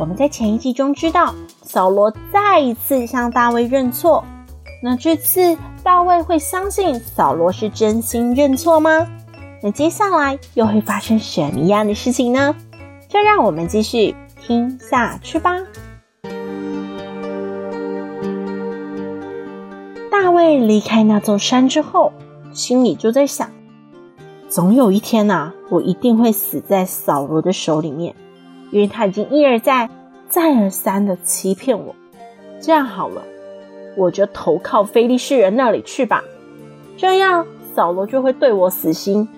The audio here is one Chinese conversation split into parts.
我们在前一集中知道，扫罗再一次向大卫认错。那这次大卫会相信扫罗是真心认错吗？那接下来又会发生什么样的事情呢？就让我们继续听下去吧。大卫离开那座山之后，心里就在想：总有一天呐、我一定会死在扫罗的手里面。因为他已经一而再、再而三的欺骗我，这样好了，我就投靠非利士人那里去吧。这样扫罗就会对我死心，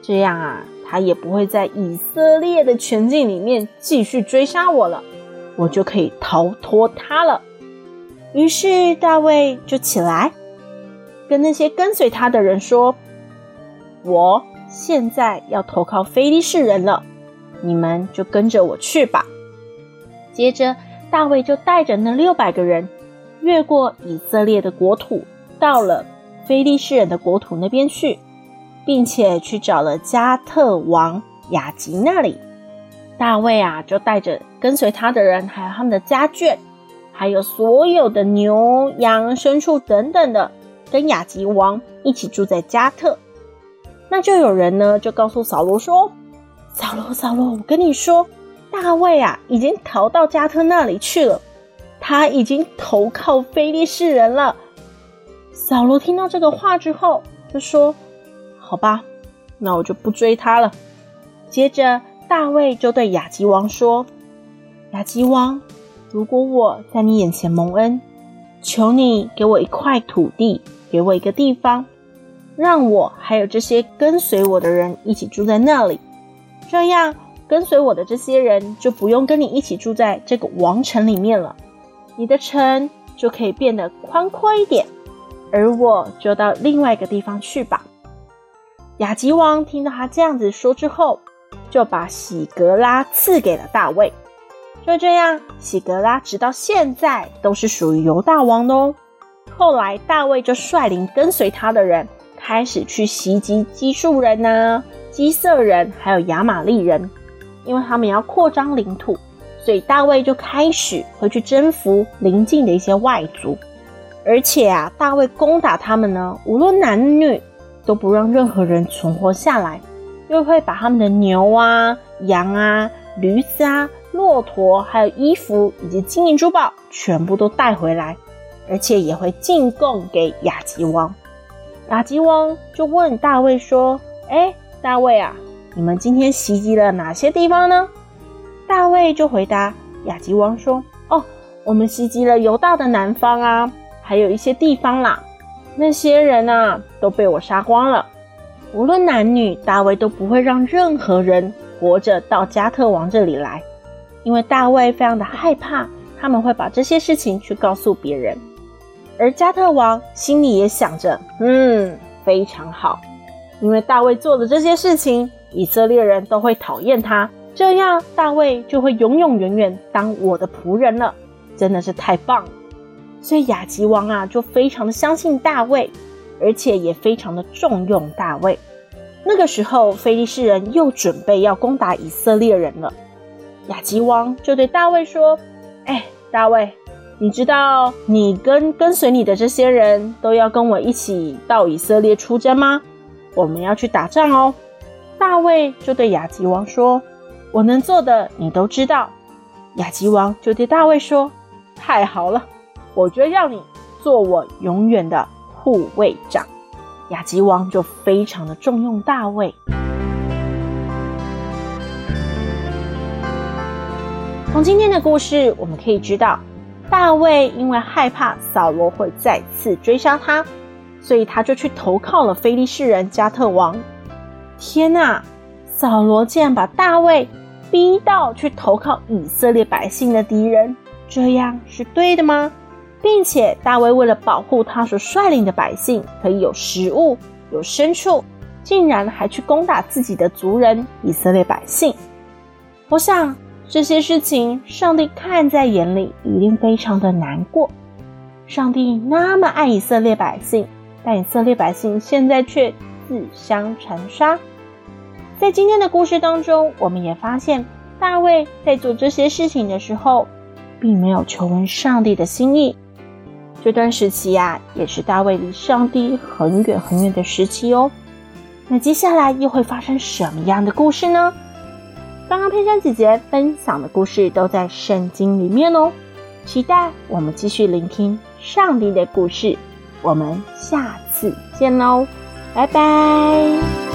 这样啊，他也不会在以色列的全境里面继续追杀我了，我就可以逃脱他了。于是大卫就起来，跟那些跟随他的人说：“我现在要投靠非利士人了。”你们就跟着我去吧。接着，大卫就带着那六百个人，越过以色列的国土，到了非利士人的国土那边去，并且去找了加特王雅吉那里。大卫啊，就带着跟随他的人，还有他们的家眷，还有所有的牛羊牲畜等等的，跟雅吉王一起住在加特。那就有人呢，就告诉扫罗说。扫罗，扫罗，我跟你说，大卫啊，已经逃到加特那里去了，他已经投靠非利士人了。扫罗听到这个话之后，就说：“好吧，那我就不追他了。”接着，大卫就对亚吉王说：“亚吉王，如果我在你眼前蒙恩，求你给我一块土地，给我一个地方，让我还有这些跟随我的人一起住在那里。”这样跟随我的这些人就不用跟你一起住在这个王城里面了，你的城就可以变得宽阔一点，而我就到另外一个地方去吧。亚吉王听到他这样子说之后，就把喜格拉赐给了大卫。就这样，喜格拉直到现在都是属于犹大王的哦。后来大卫就率领跟随他的人，开始去袭击基述人呢、基色人还有亚玛利人，因为他们要扩张领土，所以大卫就开始会去征服邻近的一些外族。而且啊，大卫攻打他们呢，无论男女都不让任何人存活下来，又会把他们的牛啊、羊啊、驴子啊、骆驼，还有衣服以及金银珠宝全部都带回来，而且也会进贡给亚吉王。亚吉王就问大卫说：“哎。”大卫啊，你们今天袭击了哪些地方呢？大卫就回答亚吉王说：“哦，我们袭击了犹大的南方啊，还有一些地方啦。那些人啊，都被我杀光了。无论男女，大卫都不会让任何人活着到加特王这里来，因为大卫非常的害怕他们会把这些事情去告诉别人。而加特王心里也想着，嗯，非常好。”因为大卫做的这些事情，以色列人都会讨厌他，这样大卫就会永永远远当我的仆人了，真的是太棒了。所以亚吉王啊，就非常的相信大卫，而且也非常的重用大卫。那个时候，非利士人又准备要攻打以色列人了，亚吉王就对大卫说：“哎，大卫，你知道你跟跟随你的这些人都要跟我一起到以色列出征吗？”我们要去打仗哦，大卫就对雅吉王说：“我能做的你都知道。”雅吉王就对大卫说：“太好了，我就要你做我永远的护卫长。”雅吉王就非常的重用大卫。从今天的故事，我们可以知道，大卫因为害怕扫罗会再次追杀他。所以他就去投靠了非利士人加特王。天哪！扫罗竟然把大卫逼到去投靠以色列百姓的敌人，这样是对的吗？并且大卫为了保护他所率领的百姓可以有食物、有牲畜，竟然还去攻打自己的族人以色列百姓。我想这些事情，上帝看在眼里，一定非常的难过。上帝那么爱以色列百姓，但以色列百姓现在却自相残杀。在今天的故事当中，我们也发现大卫在做这些事情的时候，并没有求问上帝的心意。这段时期呀，也是大卫离上帝很远很远的时期哦。那接下来又会发生什么样的故事呢？刚刚佩珊姐姐分享的故事都在圣经里面哦。期待我们继续聆听上帝的故事。我们下次见喽，拜拜。